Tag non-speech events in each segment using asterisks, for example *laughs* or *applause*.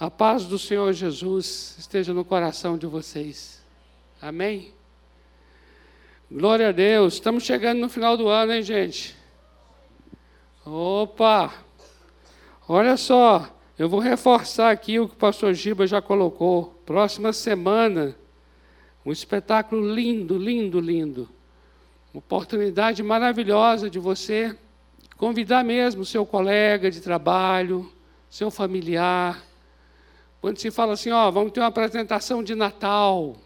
A paz do Senhor Jesus esteja no coração de vocês. Amém? Glória a Deus. Estamos chegando no final do ano, hein, gente? Opa! Olha só, eu vou reforçar aqui o que o pastor Giba já colocou. Próxima semana, um espetáculo lindo, lindo, lindo. Uma oportunidade maravilhosa de você convidar mesmo seu colega de trabalho, seu familiar. Quando se fala assim, ó, vamos ter uma apresentação de Natal,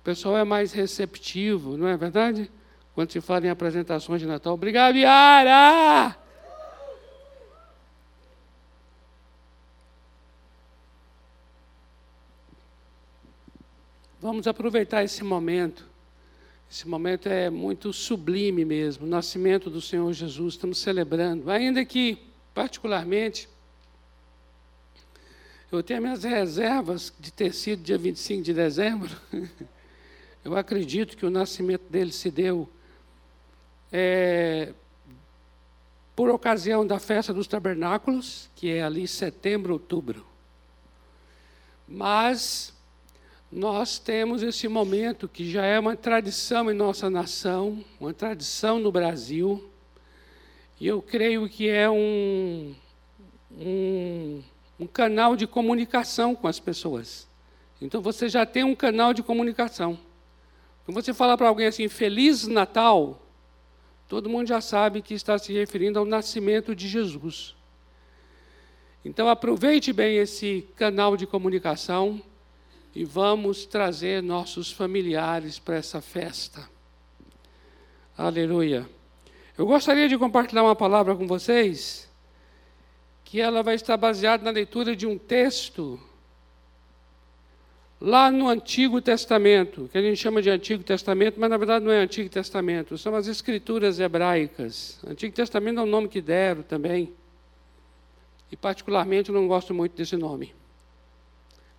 o pessoal é mais receptivo, não é verdade? Quando se fala em apresentações de Natal, obrigado, Yara! Vamos aproveitar esse momento. Esse momento é muito sublime mesmo, o nascimento do Senhor Jesus, estamos celebrando. Ainda que, particularmente, eu tenho minhas reservas de ter sido dia 25 de dezembro. *laughs* Eu acredito que o nascimento dele se deu é, por ocasião da festa dos tabernáculos, que é ali setembro, outubro. Mas nós temos esse momento que já é uma tradição em nossa nação, uma tradição no Brasil, e eu creio que é um, um, um canal de comunicação com as pessoas. Então você já tem um canal de comunicação. Quando você fala para alguém assim, Feliz Natal, todo mundo já sabe que está se referindo ao nascimento de Jesus. Então aproveite bem esse canal de comunicação e vamos trazer nossos familiares para essa festa. Aleluia. Eu gostaria de compartilhar uma palavra com vocês, que ela vai estar baseada na leitura de um texto lá no Antigo Testamento, que a gente chama de Antigo Testamento, mas na verdade não é Antigo Testamento, são as escrituras hebraicas. Antigo Testamento é o nome que deram também. E particularmente eu não gosto muito desse nome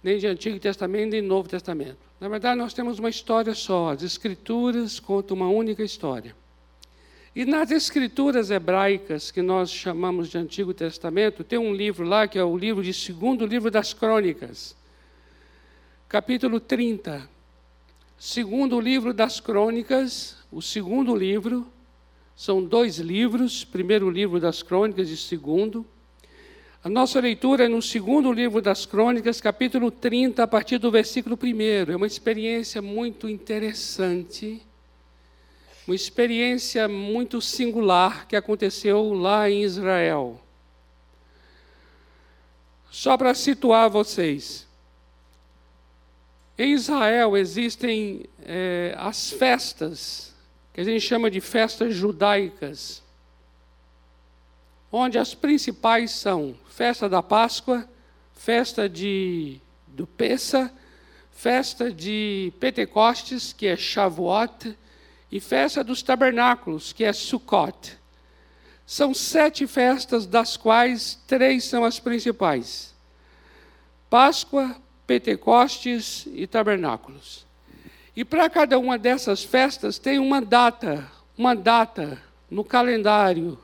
nem de Antigo Testamento, nem Novo Testamento. Na verdade, nós temos uma história só. As Escrituras contam uma única história. E nas Escrituras hebraicas, que nós chamamos de Antigo Testamento, tem um livro lá, que é o livro de segundo livro das Crônicas, capítulo 30. Segundo livro das Crônicas, o segundo livro, são dois livros, primeiro livro das Crônicas e segundo. A nossa leitura é no segundo livro das Crônicas, capítulo 30, a partir do versículo 1. É uma experiência muito interessante, uma experiência muito singular que aconteceu lá em Israel. Só para situar vocês, em Israel existem é, as festas, que a gente chama de festas judaicas onde as principais são festa da Páscoa, festa de, do Pessa, festa de Pentecostes, que é Shavuot, e festa dos tabernáculos, que é Sukkot. São sete festas, das quais três são as principais: Páscoa, Pentecostes e tabernáculos. E para cada uma dessas festas tem uma data, uma data no calendário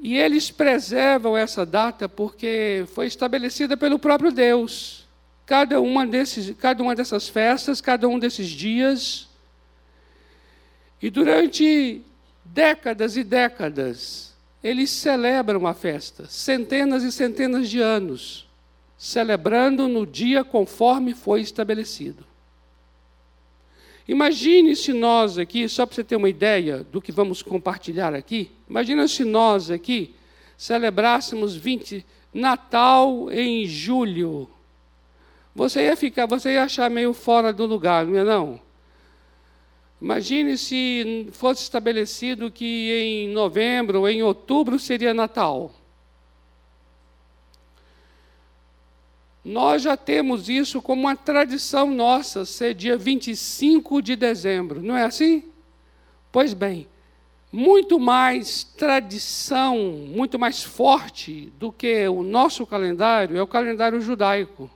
e eles preservam essa data porque foi estabelecida pelo próprio Deus. Cada uma, desses, cada uma dessas festas, cada um desses dias. E durante décadas e décadas, eles celebram a festa, centenas e centenas de anos, celebrando no dia conforme foi estabelecido. Imagine se nós aqui, só para você ter uma ideia do que vamos compartilhar aqui, imagina se nós aqui celebrássemos 20 Natal em julho. Você ia ficar, você ia achar meio fora do lugar, não é não? Imagine se fosse estabelecido que em novembro ou em outubro seria Natal. Nós já temos isso como uma tradição nossa, ser dia 25 de dezembro, não é assim? Pois bem, muito mais tradição, muito mais forte do que o nosso calendário é o calendário judaico,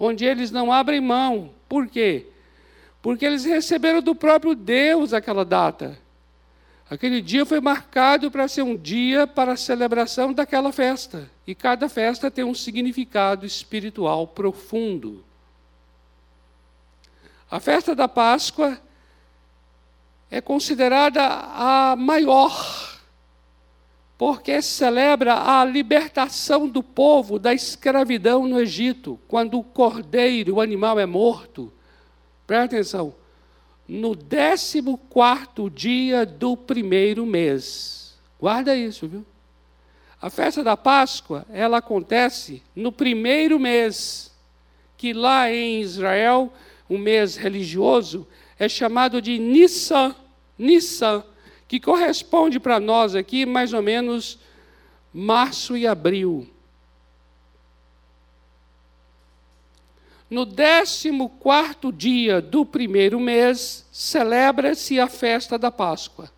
onde eles não abrem mão. Por quê? Porque eles receberam do próprio Deus aquela data. Aquele dia foi marcado para ser um dia para a celebração daquela festa. E cada festa tem um significado espiritual profundo. A festa da Páscoa é considerada a maior, porque celebra a libertação do povo da escravidão no Egito, quando o cordeiro, o animal, é morto. Presta atenção no 14 dia do primeiro mês. Guarda isso, viu? A festa da Páscoa, ela acontece no primeiro mês, que lá em Israel, um mês religioso, é chamado de Nissan, Nissan, que corresponde para nós aqui mais ou menos março e abril. No décimo quarto dia do primeiro mês, celebra-se a festa da Páscoa.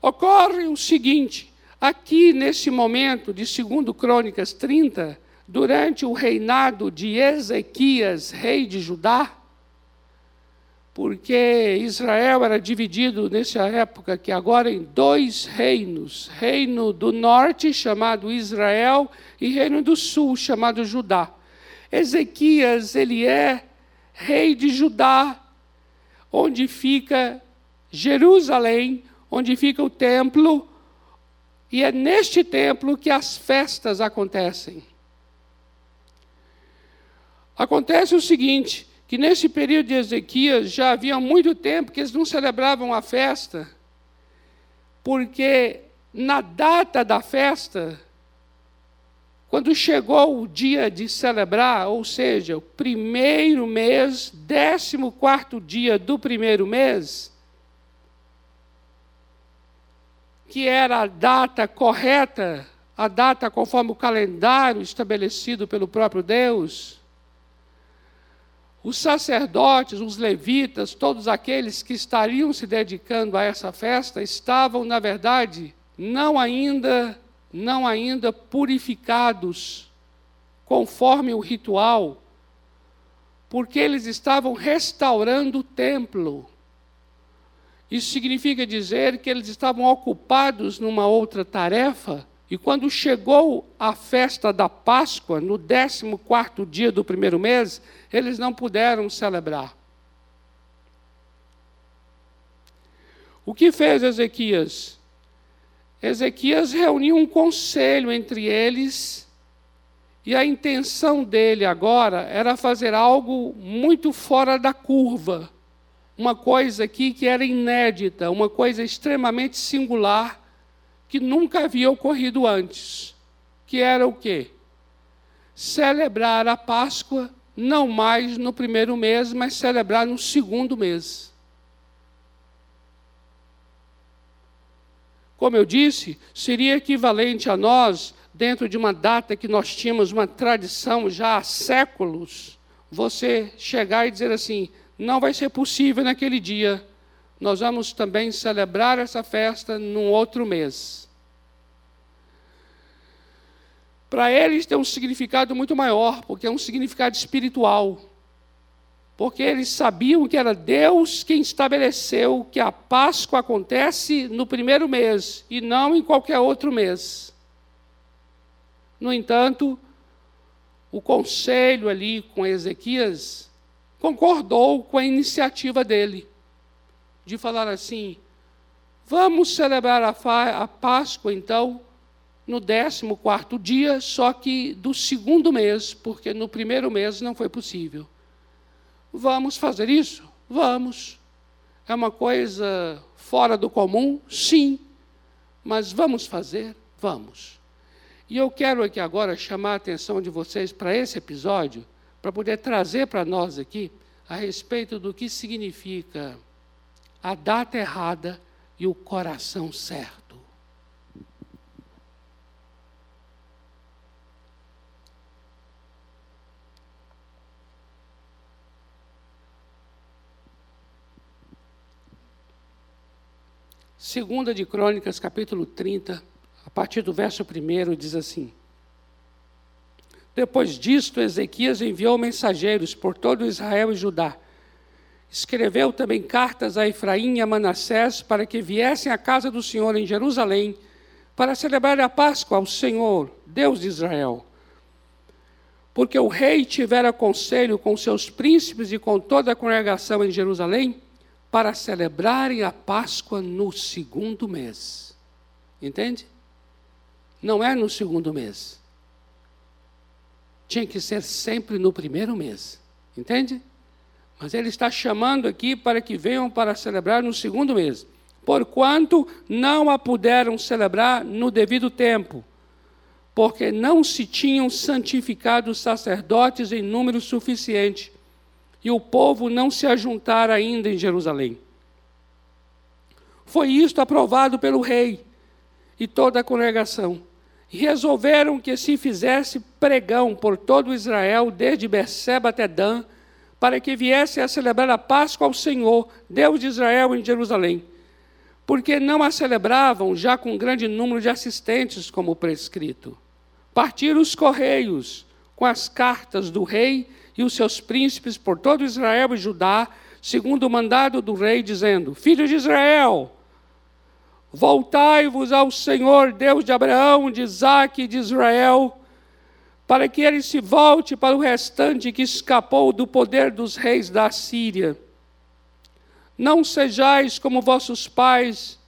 Ocorre o seguinte, aqui nesse momento de 2 Crônicas 30, durante o reinado de Ezequias, rei de Judá, porque Israel era dividido nessa época que agora em dois reinos, reino do norte chamado Israel e reino do sul chamado Judá. Ezequias, ele é rei de Judá, onde fica Jerusalém, onde fica o templo, e é neste templo que as festas acontecem. Acontece o seguinte, que nesse período de Ezequias já havia muito tempo que eles não celebravam a festa, porque na data da festa quando chegou o dia de celebrar, ou seja, o primeiro mês, décimo quarto dia do primeiro mês, que era a data correta, a data conforme o calendário estabelecido pelo próprio Deus, os sacerdotes, os levitas, todos aqueles que estariam se dedicando a essa festa, estavam, na verdade, não ainda não ainda purificados conforme o ritual, porque eles estavam restaurando o templo. Isso significa dizer que eles estavam ocupados numa outra tarefa, e quando chegou a festa da Páscoa, no 14 quarto dia do primeiro mês, eles não puderam celebrar. O que fez Ezequias? Ezequias reuniu um conselho entre eles, e a intenção dele agora era fazer algo muito fora da curva, uma coisa aqui que era inédita, uma coisa extremamente singular, que nunca havia ocorrido antes, que era o quê? Celebrar a Páscoa não mais no primeiro mês, mas celebrar no segundo mês. Como eu disse, seria equivalente a nós, dentro de uma data que nós tínhamos uma tradição já há séculos, você chegar e dizer assim: não vai ser possível naquele dia, nós vamos também celebrar essa festa num outro mês. Para eles tem um significado muito maior, porque é um significado espiritual porque eles sabiam que era Deus quem estabeleceu que a Páscoa acontece no primeiro mês e não em qualquer outro mês. No entanto, o conselho ali com Ezequias concordou com a iniciativa dele, de falar assim: vamos celebrar a, a Páscoa então no 14 dia, só que do segundo mês, porque no primeiro mês não foi possível. Vamos fazer isso? Vamos. É uma coisa fora do comum? Sim. Mas vamos fazer? Vamos. E eu quero aqui agora chamar a atenção de vocês para esse episódio, para poder trazer para nós aqui a respeito do que significa a data errada e o coração certo. Segunda de Crônicas, capítulo 30, a partir do verso 1, diz assim: Depois disto, Ezequias enviou mensageiros por todo Israel e Judá, escreveu também cartas a Efraim e a Manassés para que viessem à casa do Senhor em Jerusalém para celebrar a Páscoa ao Senhor, Deus de Israel. Porque o rei tivera conselho com seus príncipes e com toda a congregação em Jerusalém para celebrarem a Páscoa no segundo mês. Entende? Não é no segundo mês. Tinha que ser sempre no primeiro mês. Entende? Mas ele está chamando aqui para que venham para celebrar no segundo mês. Porquanto não a puderam celebrar no devido tempo, porque não se tinham santificado os sacerdotes em número suficiente, e o povo não se ajuntara ainda em Jerusalém. Foi isto aprovado pelo rei e toda a congregação. E resolveram que se fizesse pregão por todo Israel, desde Berseba até Dan, para que viesse a celebrar a Páscoa ao Senhor, Deus de Israel, em Jerusalém. Porque não a celebravam já com grande número de assistentes, como prescrito. Partiram os correios com as cartas do rei e os seus príncipes por todo Israel e Judá, segundo o mandado do rei, dizendo: Filhos de Israel, voltai-vos ao Senhor, Deus de Abraão, de Isaque e de Israel para que ele se volte para o restante que escapou do poder dos reis da Síria. Não sejais como vossos pais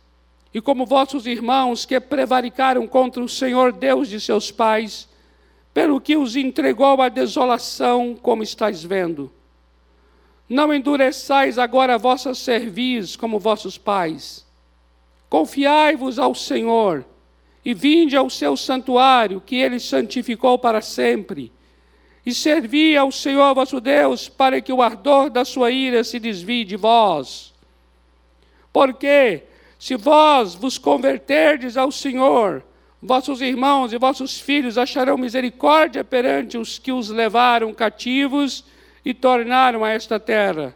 e como vossos irmãos que prevaricaram contra o Senhor Deus de seus pais, pelo que os entregou à desolação, como estáis vendo. Não endureçais agora a vossa cerviz como vossos pais. Confiai-vos ao Senhor e vinde ao seu santuário, que ele santificou para sempre, e servi ao Senhor vosso Deus, para que o ardor da sua ira se desvie de vós. Porque, se vós vos converterdes ao Senhor, vossos irmãos e vossos filhos acharão misericórdia perante os que os levaram cativos e tornaram a esta terra.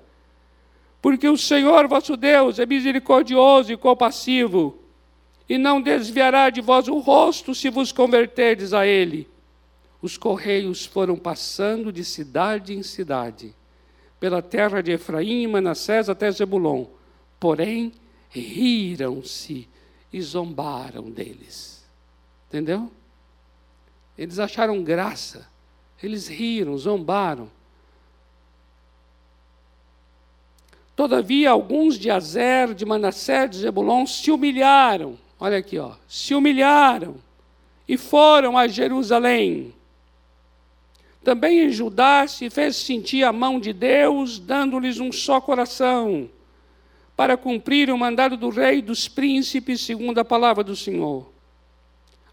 Porque o Senhor vosso Deus é misericordioso e compassivo, e não desviará de vós o rosto se vos converterdes a ele. Os correios foram passando de cidade em cidade, pela terra de Efraim Manassés até Zebulon. Porém, riram-se e zombaram deles. Entendeu? Eles acharam graça. Eles riram, zombaram. Todavia, alguns de Azer, de Manassés, de Zebulon se humilharam Olha aqui, ó, se humilharam e foram a Jerusalém. Também em Judá se fez sentir a mão de Deus, dando-lhes um só coração, para cumprir o mandado do rei dos príncipes, segundo a palavra do Senhor.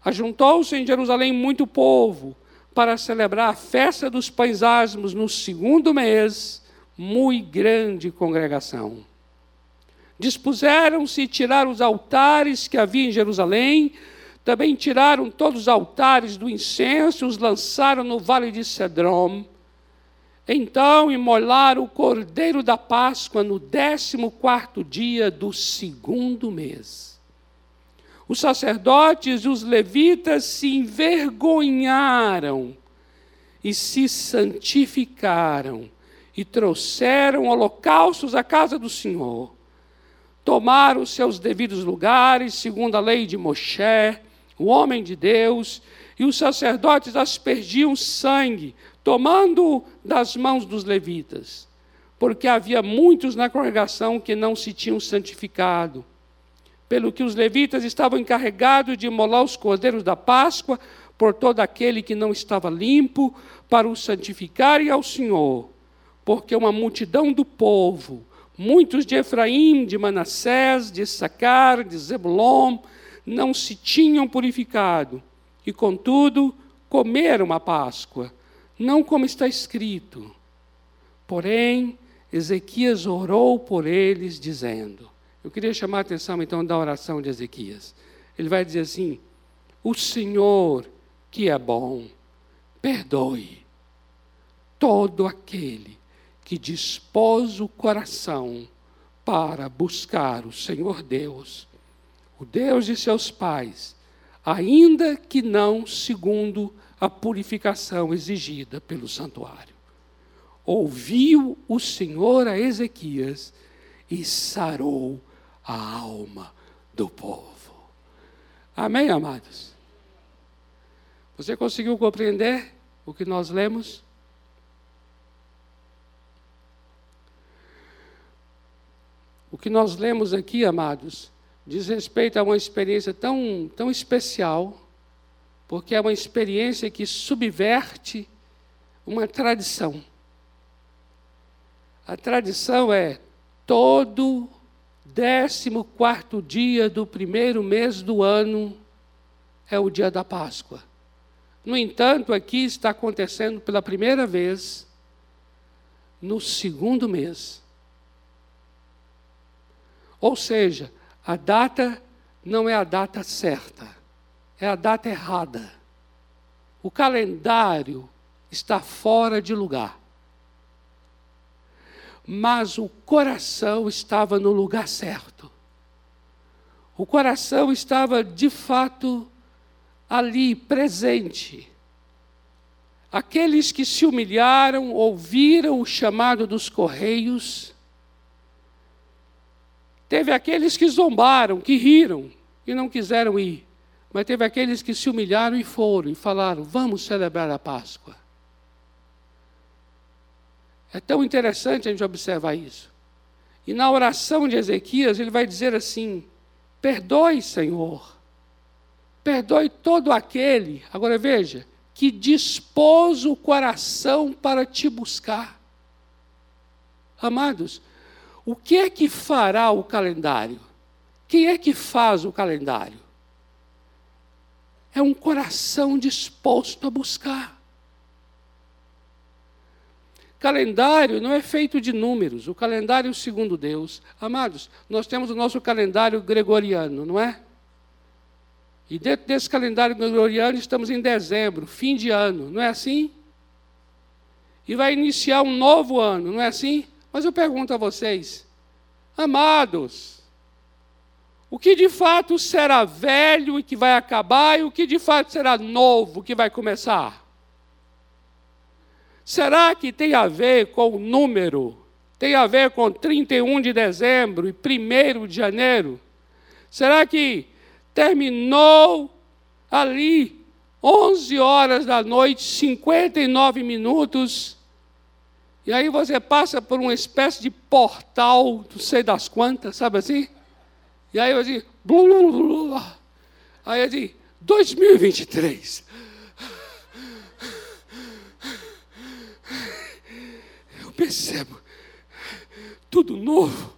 Ajuntou-se em Jerusalém muito povo para celebrar a festa dos pães asmos no segundo mês, muito grande congregação. Dispuseram-se tirar os altares que havia em Jerusalém, também tiraram todos os altares do incenso, os lançaram no vale de Cedrom. Então imolaram o cordeiro da Páscoa no décimo quarto dia do segundo mês. Os sacerdotes e os levitas se envergonharam e se santificaram e trouxeram holocaustos à casa do Senhor tomaram seus devidos lugares, segundo a lei de Moshe, o homem de Deus, e os sacerdotes aspergiam sangue, tomando das mãos dos levitas, porque havia muitos na congregação que não se tinham santificado. Pelo que os levitas estavam encarregados de imolar os cordeiros da Páscoa por todo aquele que não estava limpo, para o santificarem ao Senhor, porque uma multidão do povo, Muitos de Efraim, de Manassés, de Sacar, de Zebulon, não se tinham purificado, e contudo comeram a Páscoa, não como está escrito. Porém, Ezequias orou por eles, dizendo: Eu queria chamar a atenção então da oração de Ezequias. Ele vai dizer assim: O Senhor, que é bom, perdoe todo aquele que dispôs o coração para buscar o Senhor Deus, o Deus de seus pais, ainda que não segundo a purificação exigida pelo santuário. ouviu o Senhor a Ezequias e sarou a alma do povo. Amém, amados? Você conseguiu compreender o que nós lemos? O que nós lemos aqui, amados, diz respeito a uma experiência tão, tão especial, porque é uma experiência que subverte uma tradição. A tradição é todo décimo quarto dia do primeiro mês do ano é o dia da Páscoa. No entanto, aqui está acontecendo pela primeira vez no segundo mês. Ou seja, a data não é a data certa, é a data errada. O calendário está fora de lugar mas o coração estava no lugar certo. O coração estava de fato ali, presente. Aqueles que se humilharam, ouviram o chamado dos correios. Teve aqueles que zombaram, que riram e não quiseram ir. Mas teve aqueles que se humilharam e foram e falaram: Vamos celebrar a Páscoa. É tão interessante a gente observar isso. E na oração de Ezequias, ele vai dizer assim: Perdoe, Senhor, perdoe todo aquele, agora veja, que dispôs o coração para te buscar. Amados, o que é que fará o calendário? Quem é que faz o calendário? É um coração disposto a buscar. Calendário não é feito de números, o calendário segundo Deus. Amados, nós temos o nosso calendário gregoriano, não é? E dentro desse calendário gregoriano estamos em dezembro, fim de ano, não é assim? E vai iniciar um novo ano, não é assim? Mas eu pergunto a vocês, amados, o que de fato será velho e que vai acabar, e o que de fato será novo que vai começar? Será que tem a ver com o número? Tem a ver com 31 de dezembro e 1 de janeiro? Será que terminou ali 11 horas da noite, 59 minutos? E aí você passa por uma espécie de portal, não sei das quantas, sabe assim? E aí você, blá, blá, blá, aí eu digo, 2023. Percebo tudo novo.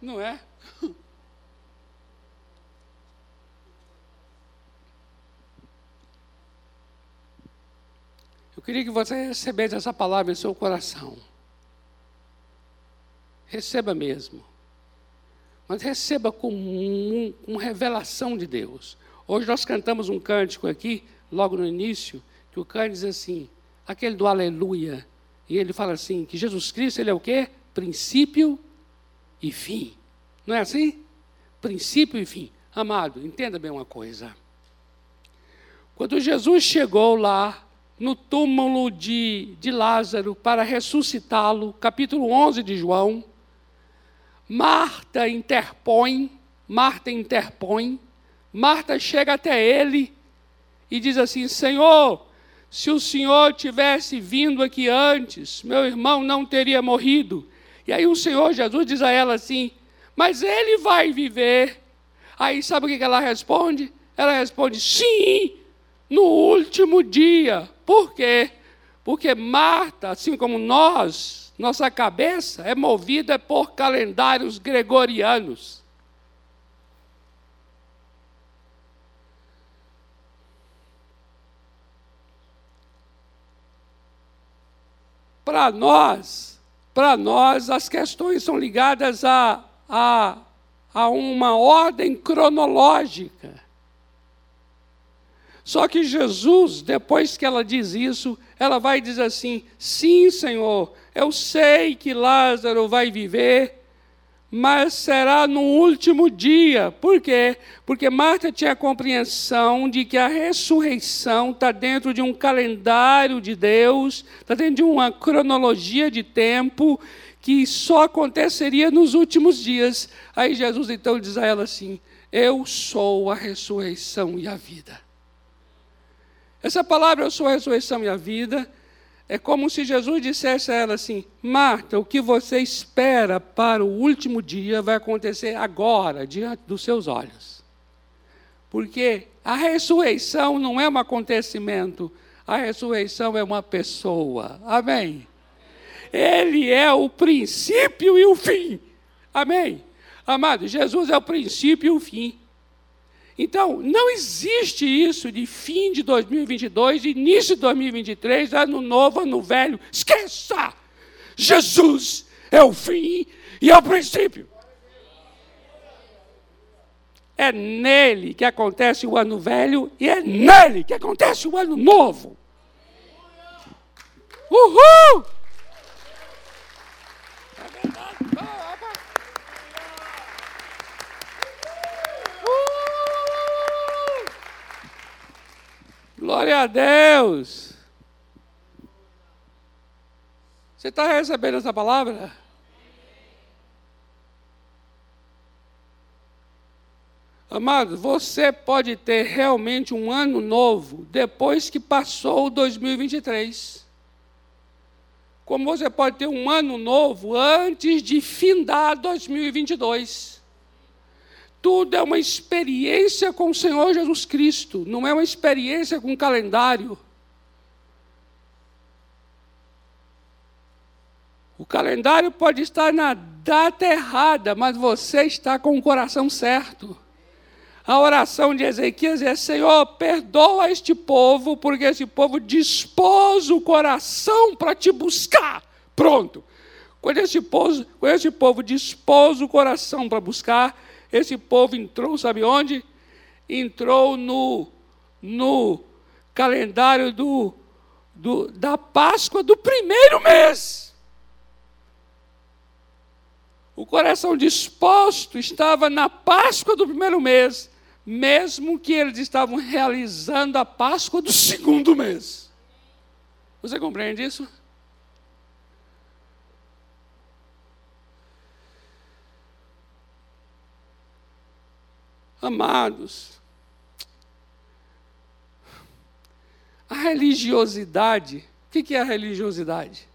Não é? Eu queria que você recebesse essa palavra em seu coração. Receba mesmo. Mas receba com uma revelação de Deus. Hoje nós cantamos um cântico aqui logo no início, que o cara diz assim, aquele do aleluia, e ele fala assim, que Jesus Cristo, ele é o quê? Princípio e fim. Não é assim? Princípio e fim. Amado, entenda bem uma coisa. Quando Jesus chegou lá no túmulo de, de Lázaro para ressuscitá-lo, capítulo 11 de João, Marta interpõe, Marta interpõe, Marta chega até ele e diz assim: Senhor, se o Senhor tivesse vindo aqui antes, meu irmão não teria morrido. E aí o Senhor Jesus diz a ela assim: Mas ele vai viver. Aí sabe o que ela responde? Ela responde: Sim, no último dia. Por quê? Porque Marta, assim como nós, nossa cabeça é movida por calendários gregorianos. Para nós, para nós, as questões são ligadas a, a, a uma ordem cronológica. Só que Jesus, depois que ela diz isso, ela vai dizer assim: sim, Senhor, eu sei que Lázaro vai viver, mas será no último dia. Por quê? Porque Marta tinha a compreensão de que a ressurreição está dentro de um calendário de Deus, está dentro de uma cronologia de tempo que só aconteceria nos últimos dias. Aí Jesus então diz a ela assim: Eu sou a ressurreição e a vida. Essa palavra, eu sou a ressurreição e a vida, é como se Jesus dissesse a ela assim: Marta, o que você espera para o último dia vai acontecer agora, diante dos seus olhos. Porque a ressurreição não é um acontecimento, a ressurreição é uma pessoa. Amém? Ele é o princípio e o fim. Amém? Amado, Jesus é o princípio e o fim. Então, não existe isso de fim de 2022, início de 2023, ano novo, ano velho. Esqueça! Jesus é o fim e é o princípio. É nele que acontece o ano velho e é nele que acontece o ano novo. Uhul! Glória a Deus. Você está recebendo essa palavra? Amado, você pode ter realmente um ano novo depois que passou o 2023. Como você pode ter um ano novo antes de findar 2022 tudo é uma experiência com o Senhor Jesus Cristo, não é uma experiência com o calendário. O calendário pode estar na data errada, mas você está com o coração certo. A oração de Ezequias é: Senhor, perdoa este povo, porque esse povo dispôs o coração para te buscar. Pronto. Quando esse povo, quando esse povo dispôs o coração para buscar, esse povo entrou, sabe onde? Entrou no, no calendário do, do, da Páscoa do primeiro mês. O coração disposto estava na Páscoa do primeiro mês, mesmo que eles estavam realizando a Páscoa do segundo mês. Você compreende isso? Amados, a religiosidade, o que é a religiosidade?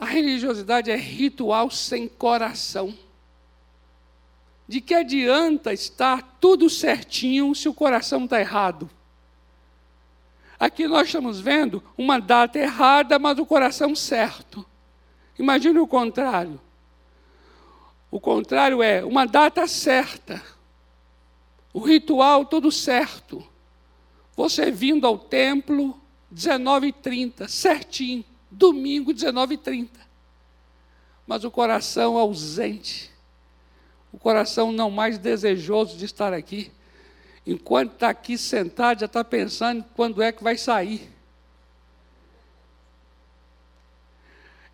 A religiosidade é ritual sem coração. De que adianta estar tudo certinho se o coração está errado? Aqui nós estamos vendo uma data errada, mas o coração certo. Imagine o contrário. O contrário é uma data certa o ritual todo certo. Você vindo ao templo, 19h30, certinho, domingo, 19h30. Mas o coração ausente, o coração não mais desejoso de estar aqui. Enquanto está aqui sentado, já está pensando quando é que vai sair.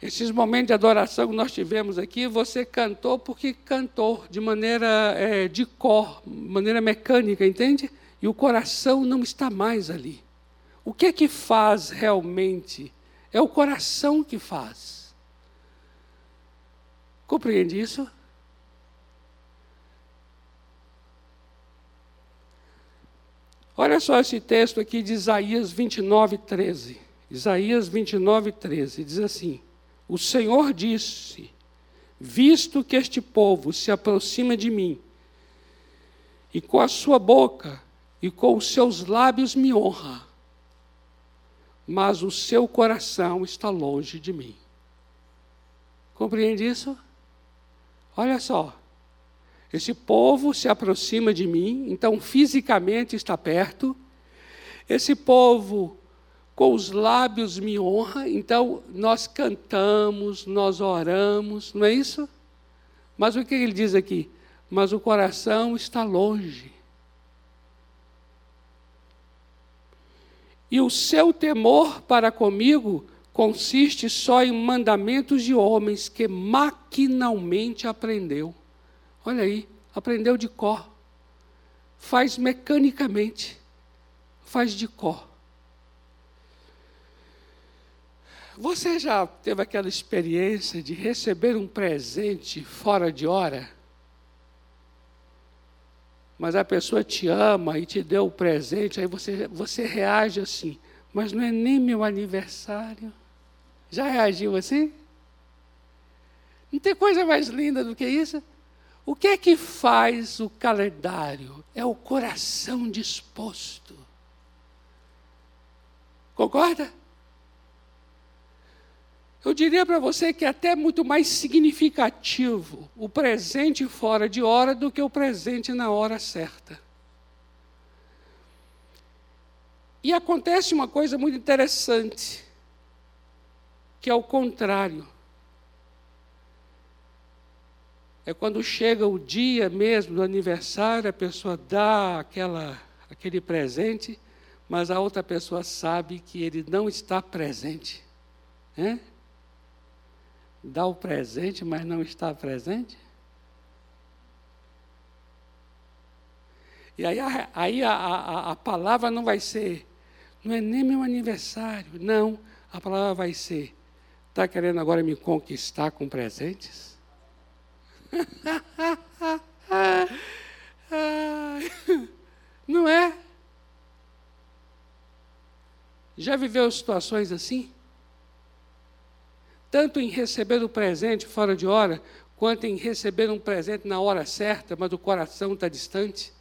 Esses momentos de adoração que nós tivemos aqui, você cantou porque cantou de maneira é, de cor, maneira mecânica, entende? E o coração não está mais ali. O que é que faz realmente? É o coração que faz. Compreende isso? Olha só esse texto aqui de Isaías 29, 13. Isaías 29, 13 diz assim: o Senhor disse: Visto que este povo se aproxima de mim, e com a sua boca e com os seus lábios me honra, mas o seu coração está longe de mim. Compreende isso? Olha só. Esse povo se aproxima de mim, então fisicamente está perto. Esse povo com os lábios me honra, então nós cantamos, nós oramos, não é isso? Mas o que ele diz aqui? Mas o coração está longe. E o seu temor para comigo consiste só em mandamentos de homens que maquinalmente aprendeu. Olha aí, aprendeu de cor. Faz mecanicamente. Faz de cor. Você já teve aquela experiência de receber um presente fora de hora? Mas a pessoa te ama e te deu o presente, aí você, você reage assim, mas não é nem meu aniversário. Já reagiu assim? Não tem coisa mais linda do que isso? O que é que faz o calendário? É o coração disposto. Concorda? Eu diria para você que é até muito mais significativo o presente fora de hora do que o presente na hora certa. E acontece uma coisa muito interessante, que é o contrário. É quando chega o dia mesmo do aniversário, a pessoa dá aquela, aquele presente, mas a outra pessoa sabe que ele não está presente. Né? Dá o presente, mas não está presente? E aí, a, aí a, a, a palavra não vai ser, não é nem meu aniversário, não. A palavra vai ser, está querendo agora me conquistar com presentes? *laughs* não é? Já viveu situações assim? Tanto em receber o presente fora de hora, quanto em receber um presente na hora certa, mas o coração está distante?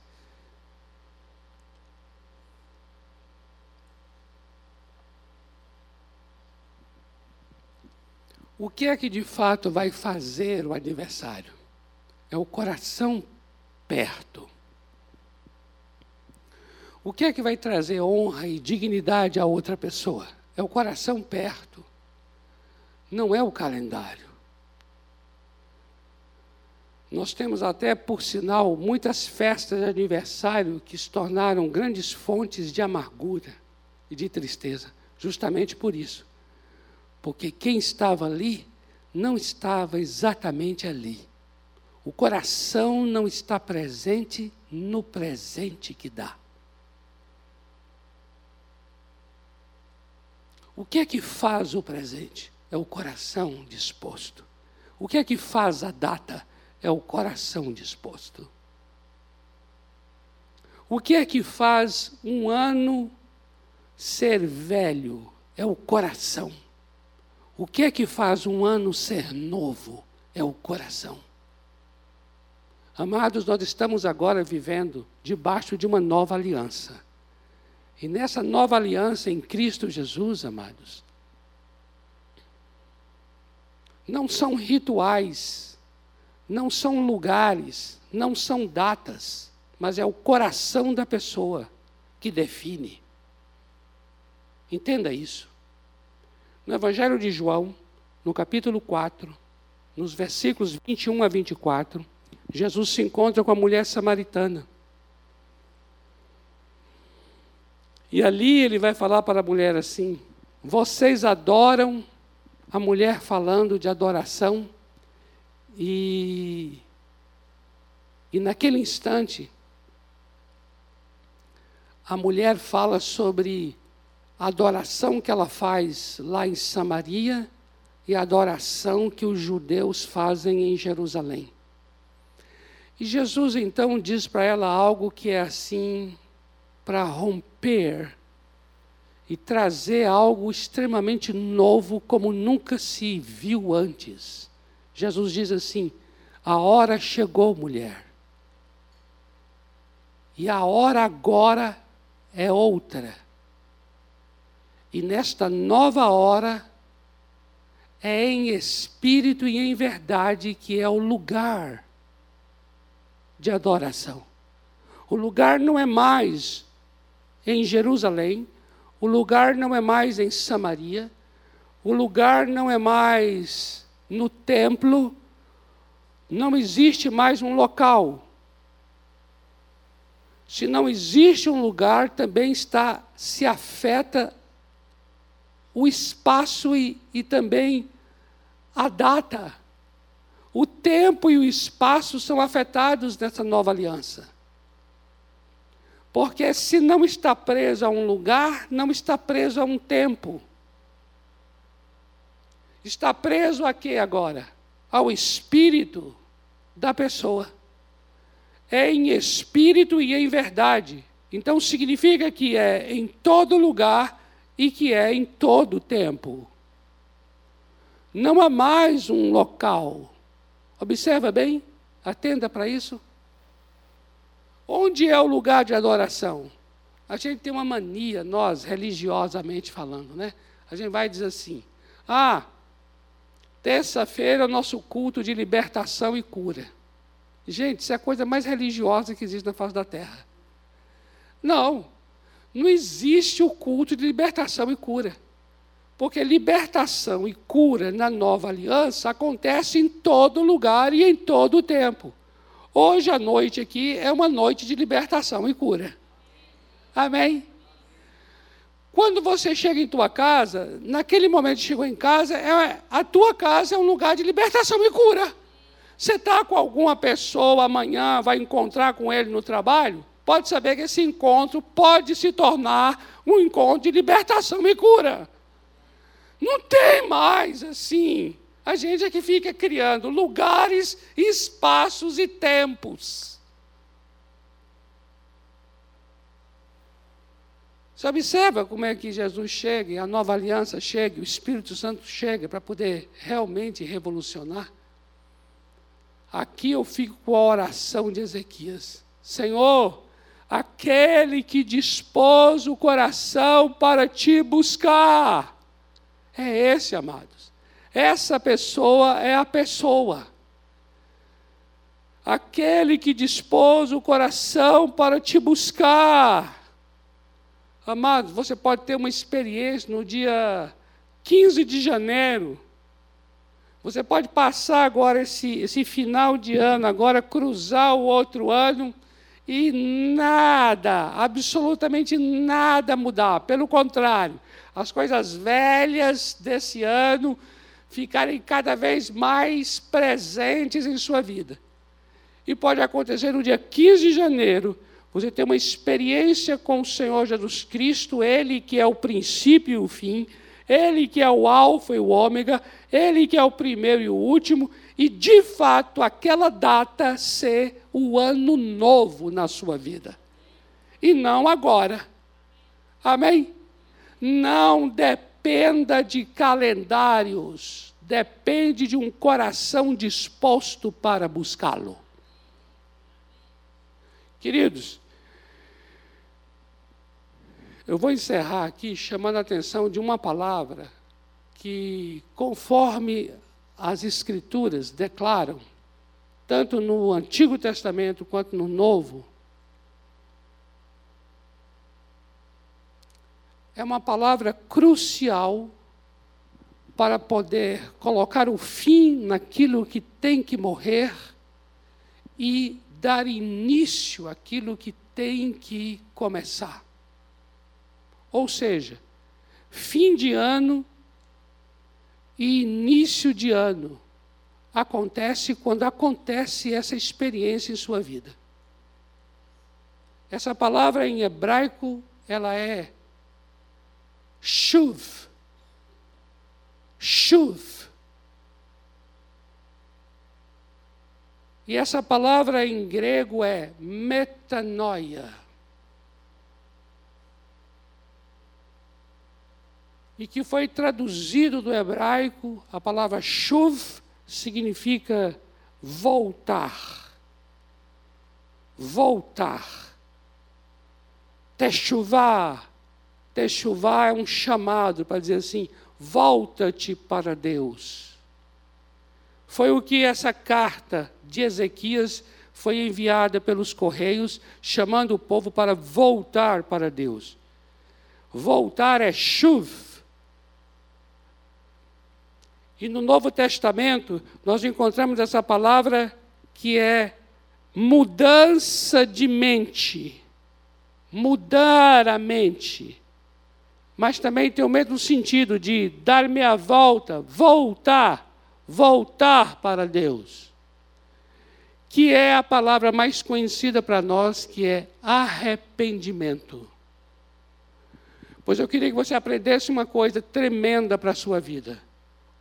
O que é que de fato vai fazer o adversário? É o coração perto. O que é que vai trazer honra e dignidade a outra pessoa? É o coração perto não é o calendário. Nós temos até, por sinal, muitas festas de aniversário que se tornaram grandes fontes de amargura e de tristeza, justamente por isso. Porque quem estava ali não estava exatamente ali. O coração não está presente no presente que dá. O que é que faz o presente? É o coração disposto. O que é que faz a data? É o coração disposto. O que é que faz um ano ser velho? É o coração. O que é que faz um ano ser novo? É o coração. Amados, nós estamos agora vivendo debaixo de uma nova aliança. E nessa nova aliança em Cristo Jesus, amados, não são rituais, não são lugares, não são datas, mas é o coração da pessoa que define. Entenda isso. No Evangelho de João, no capítulo 4, nos versículos 21 a 24, Jesus se encontra com a mulher samaritana. E ali ele vai falar para a mulher assim: Vocês adoram a mulher falando de adoração, e, e naquele instante, a mulher fala sobre a adoração que ela faz lá em Samaria e a adoração que os judeus fazem em Jerusalém. E Jesus então diz para ela algo que é assim, para romper e trazer algo extremamente novo, como nunca se viu antes. Jesus diz assim: a hora chegou, mulher. E a hora agora é outra. E nesta nova hora, é em espírito e em verdade que é o lugar de adoração. O lugar não é mais em Jerusalém, o lugar não é mais em Samaria, o lugar não é mais no templo, não existe mais um local. Se não existe um lugar, também está se afeta o espaço e, e também a data. O tempo e o espaço são afetados nessa nova aliança. Porque se não está preso a um lugar, não está preso a um tempo. Está preso a quê agora? Ao espírito da pessoa. É em espírito e em verdade. Então significa que é em todo lugar e que é em todo tempo. Não há mais um local. Observa bem, atenda para isso. Onde é o lugar de adoração? A gente tem uma mania, nós, religiosamente falando, né? A gente vai dizer assim: ah, terça-feira é o nosso culto de libertação e cura. Gente, isso é a coisa mais religiosa que existe na face da terra. Não, não existe o culto de libertação e cura. Porque libertação e cura na nova aliança acontece em todo lugar e em todo o tempo. Hoje à noite aqui é uma noite de libertação e cura. Amém? Quando você chega em tua casa, naquele momento que chegou em casa, é, a tua casa é um lugar de libertação e cura. Você está com alguma pessoa amanhã, vai encontrar com ele no trabalho, pode saber que esse encontro pode se tornar um encontro de libertação e cura. Não tem mais assim. A gente é que fica criando lugares, espaços e tempos. Você observa como é que Jesus chega, a nova aliança chega, o Espírito Santo chega para poder realmente revolucionar? Aqui eu fico com a oração de Ezequias: Senhor, aquele que dispôs o coração para te buscar, é esse, amados. Essa pessoa é a pessoa. Aquele que dispôs o coração para te buscar. Amados, você pode ter uma experiência no dia 15 de janeiro. Você pode passar agora esse, esse final de ano, agora cruzar o outro ano e nada, absolutamente nada mudar. Pelo contrário, as coisas velhas desse ano ficarem cada vez mais presentes em sua vida. E pode acontecer no dia 15 de janeiro, você ter uma experiência com o Senhor Jesus Cristo, Ele que é o princípio e o fim, Ele que é o Alfa e o Ômega, Ele que é o primeiro e o último, e de fato aquela data ser o ano novo na sua vida. E não agora. Amém? Não dependa de calendários, depende de um coração disposto para buscá-lo. Queridos, eu vou encerrar aqui chamando a atenção de uma palavra que, conforme as Escrituras declaram, tanto no Antigo Testamento quanto no Novo, é uma palavra crucial para poder colocar o fim naquilo que tem que morrer e dar início àquilo que tem que começar. Ou seja, fim de ano e início de ano acontece quando acontece essa experiência em sua vida. Essa palavra em hebraico, ela é Shuv. Shuv. E essa palavra em grego é metanoia. E que foi traduzido do hebraico, a palavra shuv significa voltar. Voltar. Techuvah Techuvá é um chamado para dizer assim: volta-te para Deus. Foi o que essa carta de Ezequias foi enviada pelos correios, chamando o povo para voltar para Deus. Voltar é chuv. E no Novo Testamento, nós encontramos essa palavra que é mudança de mente. Mudar a mente mas também tem o mesmo sentido de dar meia volta, voltar, voltar para Deus. Que é a palavra mais conhecida para nós, que é arrependimento. Pois eu queria que você aprendesse uma coisa tremenda para a sua vida.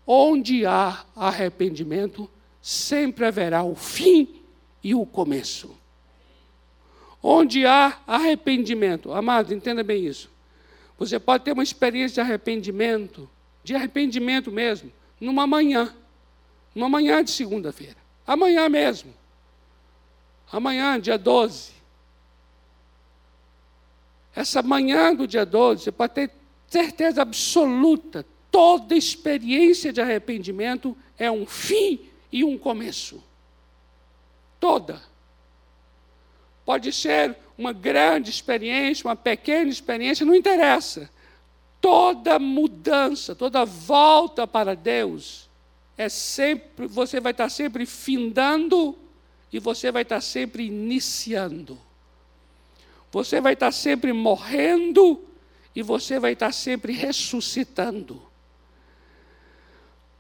Onde há arrependimento, sempre haverá o fim e o começo. Onde há arrependimento, amado, entenda bem isso. Você pode ter uma experiência de arrependimento, de arrependimento mesmo, numa manhã, numa manhã de segunda-feira. Amanhã mesmo. Amanhã, dia 12. Essa manhã do dia 12, você pode ter certeza absoluta, toda experiência de arrependimento é um fim e um começo. Toda. Pode ser uma grande experiência, uma pequena experiência, não interessa. Toda mudança, toda volta para Deus é sempre, você vai estar sempre findando e você vai estar sempre iniciando. Você vai estar sempre morrendo e você vai estar sempre ressuscitando.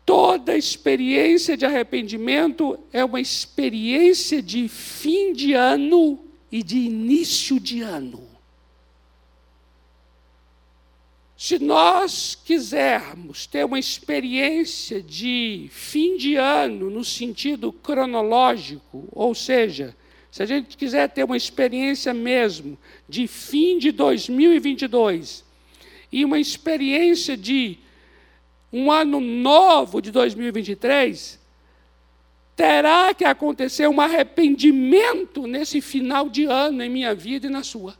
Toda experiência de arrependimento é uma experiência de fim de ano e de início de ano. Se nós quisermos ter uma experiência de fim de ano no sentido cronológico, ou seja, se a gente quiser ter uma experiência mesmo de fim de 2022 e uma experiência de um ano novo de 2023, terá que acontecer um arrependimento nesse final de ano em minha vida e na sua.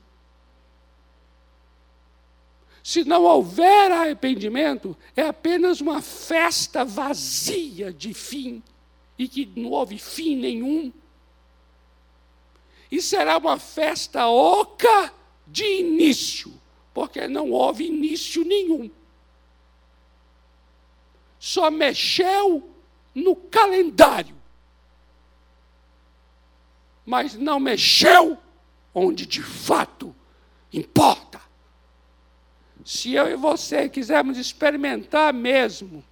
Se não houver arrependimento, é apenas uma festa vazia de fim e que não houve fim nenhum e será uma festa oca de início, porque não houve início nenhum. Só mexeu no calendário, mas não mexeu onde de fato importa. Se eu e você quisermos experimentar mesmo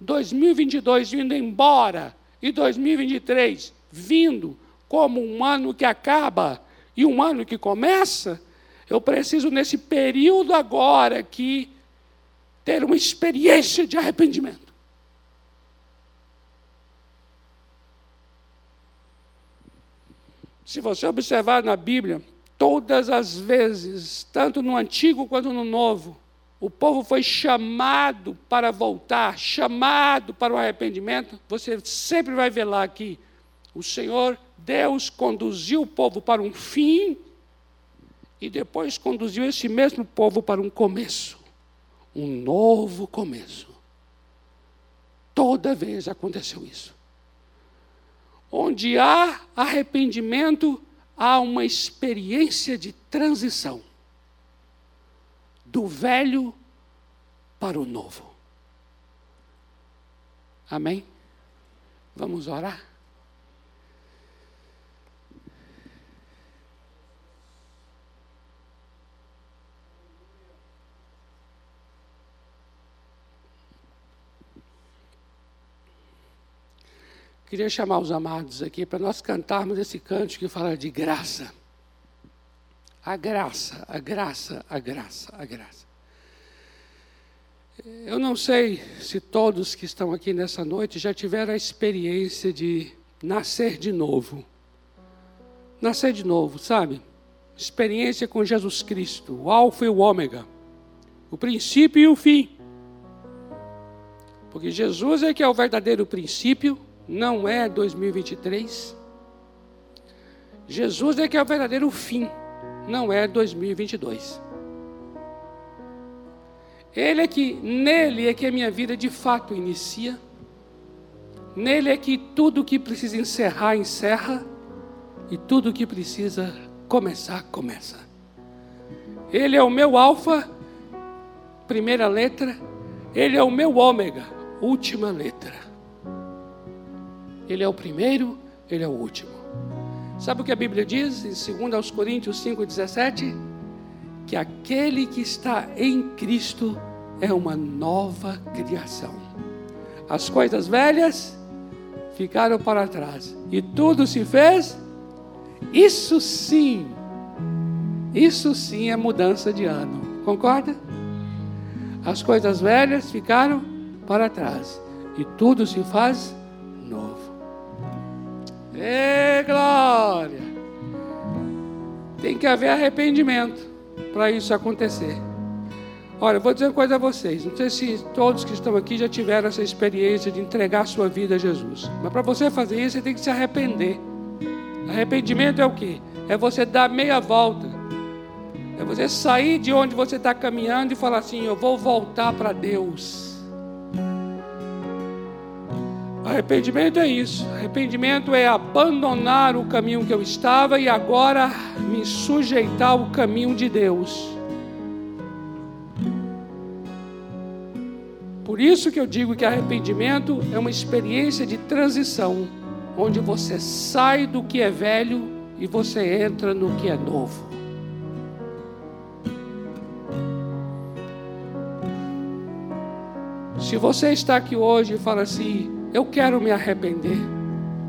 2022 vindo embora e 2023 vindo como um ano que acaba e um ano que começa, eu preciso, nesse período agora aqui, ter uma experiência de arrependimento. Se você observar na Bíblia, todas as vezes, tanto no Antigo quanto no Novo, o povo foi chamado para voltar, chamado para o arrependimento. Você sempre vai ver lá que o Senhor Deus conduziu o povo para um fim e depois conduziu esse mesmo povo para um começo, um novo começo. Toda vez aconteceu isso. Onde há arrependimento, há uma experiência de transição do velho para o novo. Amém? Vamos orar? Queria chamar os amados aqui para nós cantarmos esse canto que fala de graça. A graça, a graça, a graça, a graça. Eu não sei se todos que estão aqui nessa noite já tiveram a experiência de nascer de novo. Nascer de novo, sabe? Experiência com Jesus Cristo, o Alfa e o Ômega, o princípio e o fim. Porque Jesus é que é o verdadeiro princípio não é 2023. Jesus é que é o verdadeiro fim, não é 2022. Ele é que, nele é que a minha vida de fato inicia. Nele é que tudo que precisa encerrar, encerra. E tudo que precisa começar, começa. Ele é o meu alfa, primeira letra. Ele é o meu ômega, última letra. Ele é o primeiro, ele é o último. Sabe o que a Bíblia diz em 2 Coríntios 5,17? que aquele que está em Cristo é uma nova criação. As coisas velhas ficaram para trás e tudo se fez. Isso sim, isso sim é mudança de ano, concorda? As coisas velhas ficaram para trás e tudo se faz. Ê, glória! Tem que haver arrependimento para isso acontecer. Olha, vou dizer uma coisa a vocês. Não sei se todos que estão aqui já tiveram essa experiência de entregar sua vida a Jesus. Mas para você fazer isso, você tem que se arrepender. Arrependimento é o quê? É você dar meia volta. É você sair de onde você está caminhando e falar assim: Eu vou voltar para Deus. Arrependimento é isso. Arrependimento é abandonar o caminho que eu estava e agora me sujeitar ao caminho de Deus. Por isso que eu digo que arrependimento é uma experiência de transição, onde você sai do que é velho e você entra no que é novo. Se você está aqui hoje e fala assim, eu quero me arrepender.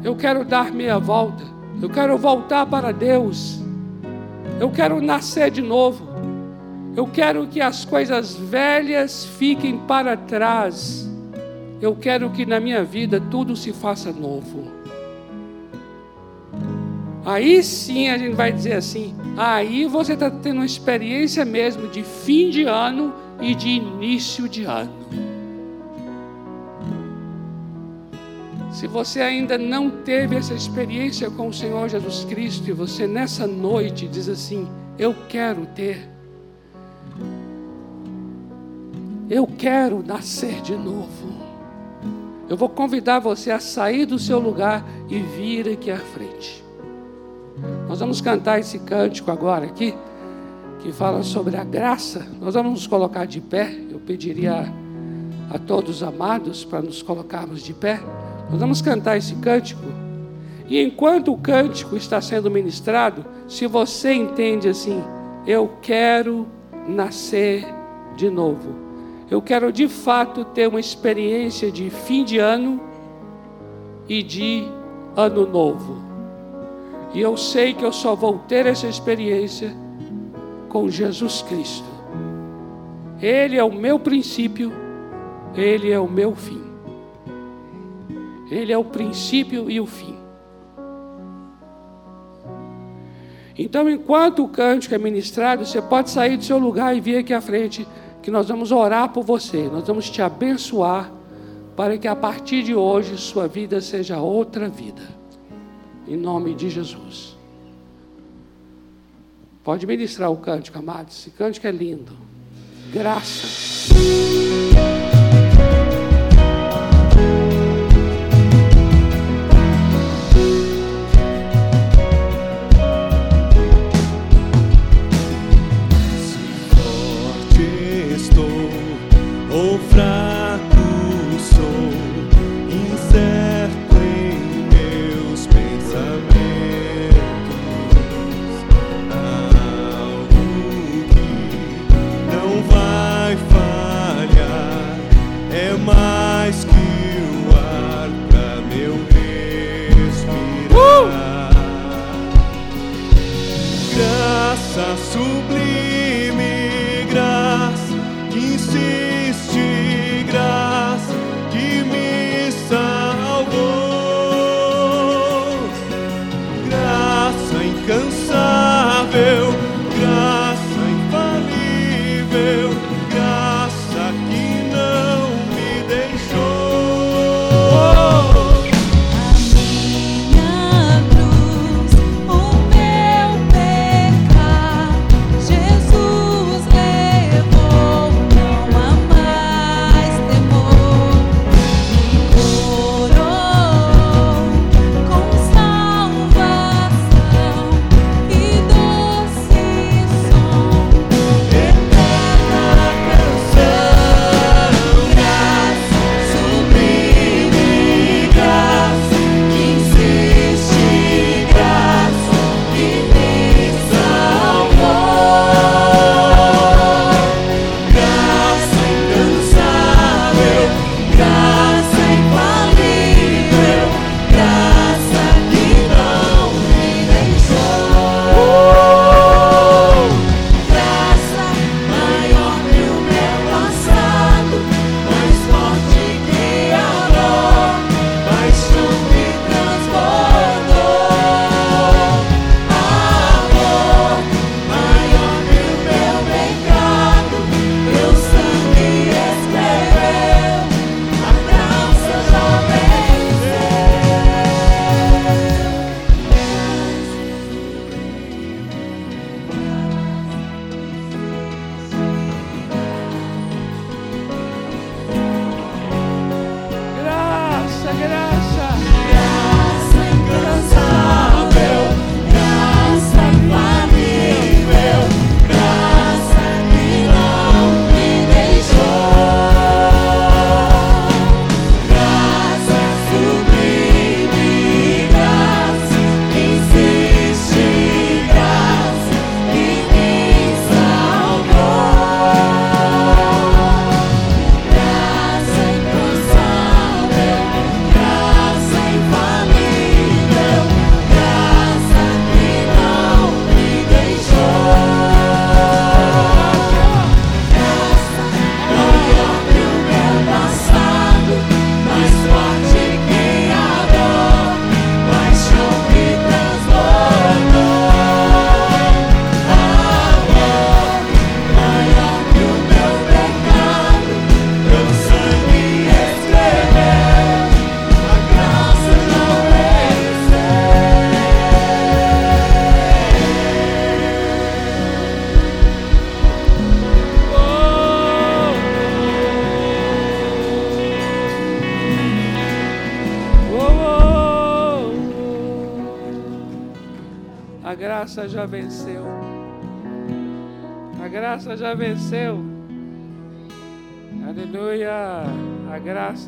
Eu quero dar meia volta. Eu quero voltar para Deus. Eu quero nascer de novo. Eu quero que as coisas velhas fiquem para trás. Eu quero que na minha vida tudo se faça novo. Aí sim a gente vai dizer assim: aí você está tendo uma experiência mesmo de fim de ano e de início de ano. Se você ainda não teve essa experiência com o Senhor Jesus Cristo e você nessa noite diz assim: Eu quero ter, eu quero nascer de novo. Eu vou convidar você a sair do seu lugar e vir aqui à frente. Nós vamos cantar esse cântico agora aqui, que fala sobre a graça. Nós vamos nos colocar de pé. Eu pediria a, a todos amados para nos colocarmos de pé. Nós vamos cantar esse cântico. E enquanto o cântico está sendo ministrado, se você entende assim, eu quero nascer de novo. Eu quero de fato ter uma experiência de fim de ano e de ano novo. E eu sei que eu só vou ter essa experiência com Jesus Cristo. Ele é o meu princípio, ele é o meu fim. Ele é o princípio e o fim. Então, enquanto o cântico é ministrado, você pode sair do seu lugar e vir aqui à frente, que nós vamos orar por você, nós vamos te abençoar, para que a partir de hoje sua vida seja outra vida. Em nome de Jesus. Pode ministrar o cântico, amados. Esse cântico é lindo. Graças.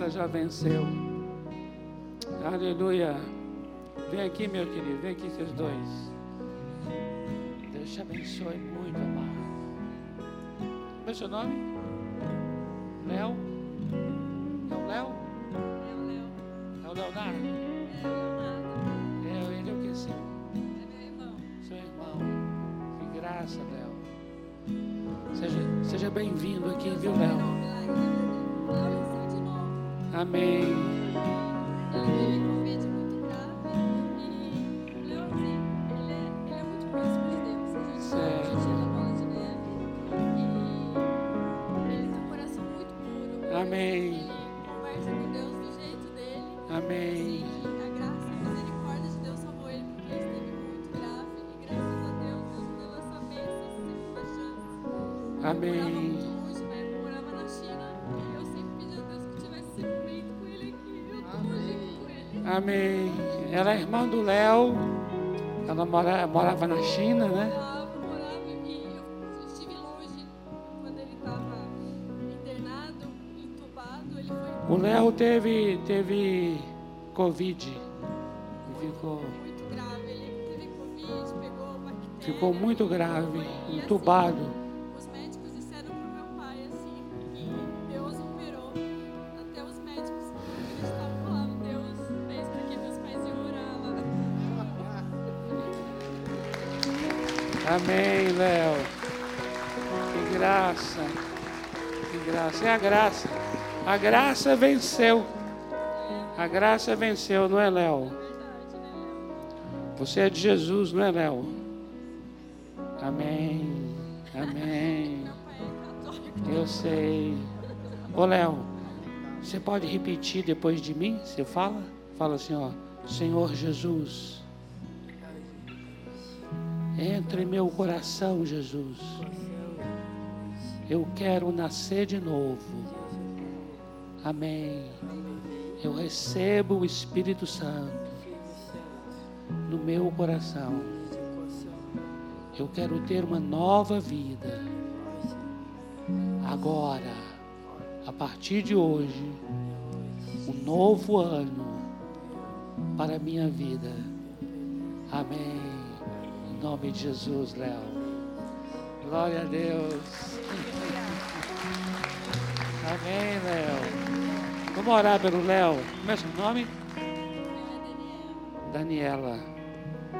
Já venceu. Aleluia. Vem aqui, meu querido. Vem aqui, vocês dois. Deus te abençoe muito, amado. Qual é o seu nome? Léo? É o Léo? É o Léo. É o Leonardo? É. É, é o que, sim? É meu irmão. Seu irmão. Que graça, Léo. Seja, seja bem-vindo aqui, viu, Léo? Novo. Amém. Ele foi O Léo teve, teve Covid. E Ficou, muito grave. Ele teve Covid, pegou bactéria. ficou muito grave, assim, entubado. Graça. A graça. Venceu. A graça venceu, não é, Léo? Você é de Jesus, não é, Léo? Amém. Amém. Eu sei. Ô, Léo, você pode repetir depois de mim? Você fala? Fala assim, ó. Senhor Jesus. Entra em meu coração, Jesus. Eu quero nascer de novo. Amém. Eu recebo o Espírito Santo no meu coração. Eu quero ter uma nova vida. Agora, a partir de hoje, um novo ano para a minha vida. Amém. Em nome de Jesus, Léo. Glória a Deus. Amém, Léo. Vamos orar pelo Léo. Como é seu nome? Daniela.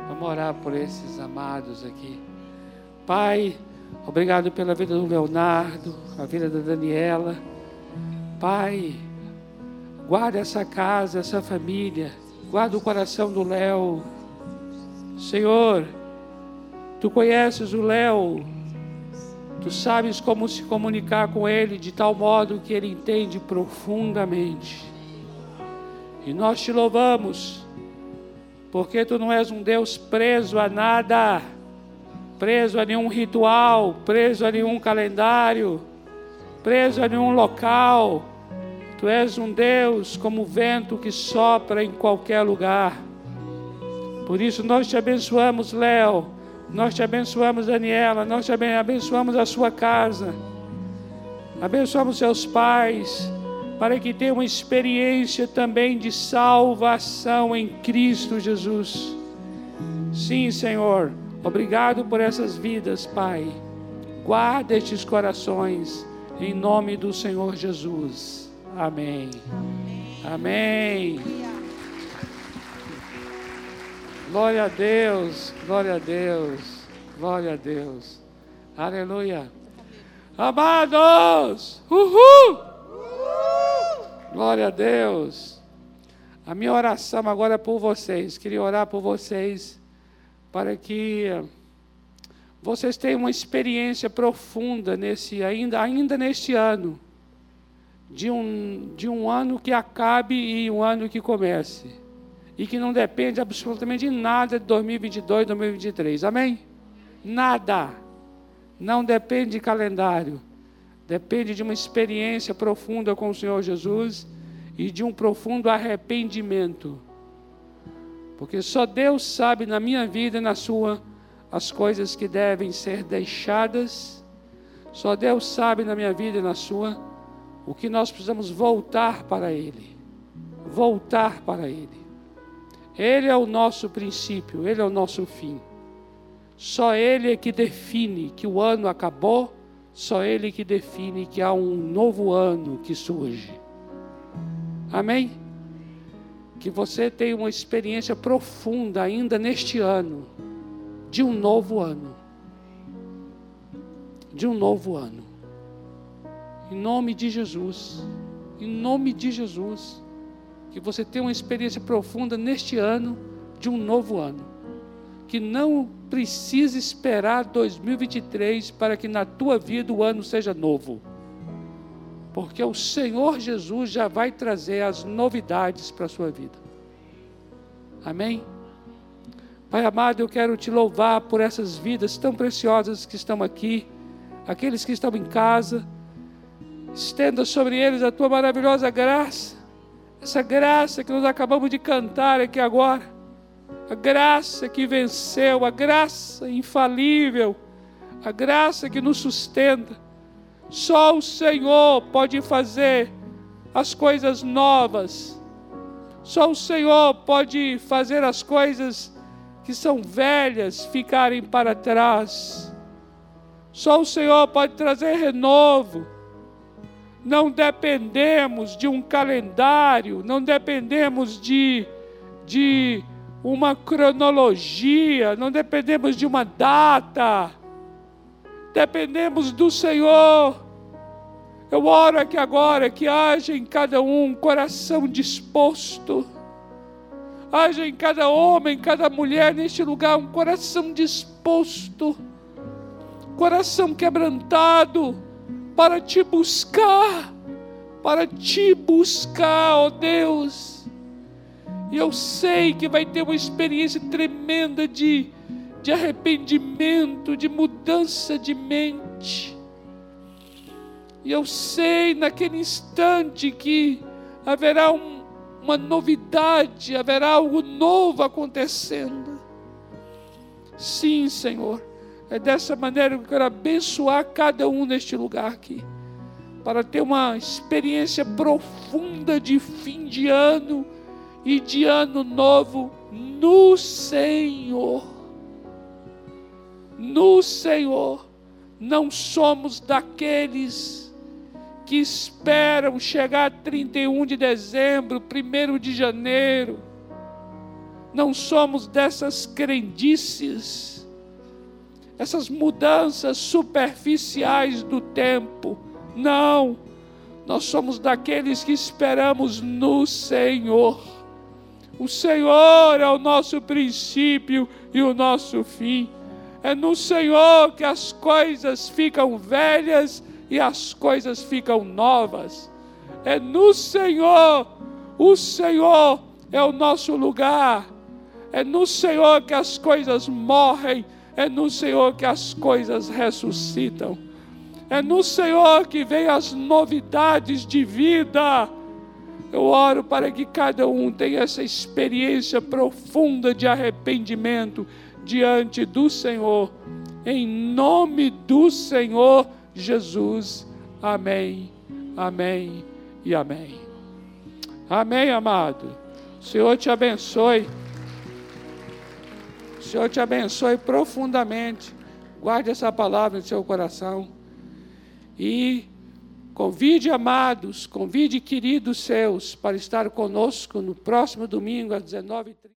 Vamos orar por esses amados aqui. Pai, obrigado pela vida do Leonardo, a vida da Daniela. Pai, guarda essa casa, essa família. Guarda o coração do Léo. Senhor, tu conheces o Léo. Tu sabes como se comunicar com ele de tal modo que ele entende profundamente. E nós te louvamos, porque tu não és um Deus preso a nada, preso a nenhum ritual, preso a nenhum calendário, preso a nenhum local. Tu és um Deus como o vento que sopra em qualquer lugar. Por isso nós te abençoamos, Léo. Nós te abençoamos, Daniela. Nós te aben- abençoamos a sua casa. Abençoamos seus pais. Para que tenham uma experiência também de salvação em Cristo Jesus. Sim, Senhor. Obrigado por essas vidas, Pai. Guarda estes corações. Em nome do Senhor Jesus. Amém. Amém. Glória a Deus, glória a Deus, glória a Deus. Aleluia. Amados, uhul! Glória a Deus. A minha oração agora é por vocês. Queria orar por vocês para que vocês tenham uma experiência profunda nesse ainda ainda neste ano de um de um ano que acabe e um ano que comece e que não depende absolutamente de nada de 2022, 2023. Amém? Nada. Não depende de calendário. Depende de uma experiência profunda com o Senhor Jesus e de um profundo arrependimento. Porque só Deus sabe na minha vida e na sua as coisas que devem ser deixadas. Só Deus sabe na minha vida e na sua o que nós precisamos voltar para Ele. Voltar para Ele. Ele é o nosso princípio, Ele é o nosso fim. Só Ele é que define que o ano acabou, só Ele que define que há um novo ano que surge. Amém? Que você tenha uma experiência profunda ainda neste ano, de um novo ano. De um novo ano. Em nome de Jesus. Em nome de Jesus. Que você tenha uma experiência profunda neste ano, de um novo ano. Que não precisa esperar 2023 para que na tua vida o ano seja novo porque o Senhor Jesus já vai trazer as novidades para a sua vida. Amém? Pai amado, eu quero te louvar por essas vidas tão preciosas que estão aqui, aqueles que estão em casa. Estenda sobre eles a tua maravilhosa graça, essa graça que nós acabamos de cantar aqui agora, a graça que venceu, a graça infalível, a graça que nos sustenta só o Senhor pode fazer as coisas novas. Só o Senhor pode fazer as coisas que são velhas ficarem para trás. Só o Senhor pode trazer renovo. Não dependemos de um calendário, não dependemos de, de uma cronologia, não dependemos de uma data. Dependemos do Senhor. Eu oro aqui agora que haja em cada um um coração disposto, haja em cada homem, cada mulher neste lugar um coração disposto, coração quebrantado para te buscar, para te buscar, ó oh Deus. E eu sei que vai ter uma experiência tremenda de de arrependimento, de mudança de mente. E eu sei naquele instante que haverá um, uma novidade, haverá algo novo acontecendo. Sim, Senhor, é dessa maneira que eu quero abençoar cada um neste lugar aqui, para ter uma experiência profunda de fim de ano e de ano novo no Senhor no Senhor. Não somos daqueles que esperam chegar 31 de dezembro, 1 de janeiro. Não somos dessas crendices, essas mudanças superficiais do tempo. Não, nós somos daqueles que esperamos no Senhor. O Senhor é o nosso princípio e o nosso fim. É no Senhor que as coisas ficam velhas e as coisas ficam novas. É no Senhor, o Senhor é o nosso lugar. É no Senhor que as coisas morrem, é no Senhor que as coisas ressuscitam. É no Senhor que vem as novidades de vida. Eu oro para que cada um tenha essa experiência profunda de arrependimento diante do Senhor, em nome do Senhor Jesus. Amém, amém e amém. Amém, amado. O Senhor te abençoe. Senhor te abençoe profundamente. Guarde essa palavra no seu coração. E convide amados, convide queridos seus para estar conosco no próximo domingo às 19h30.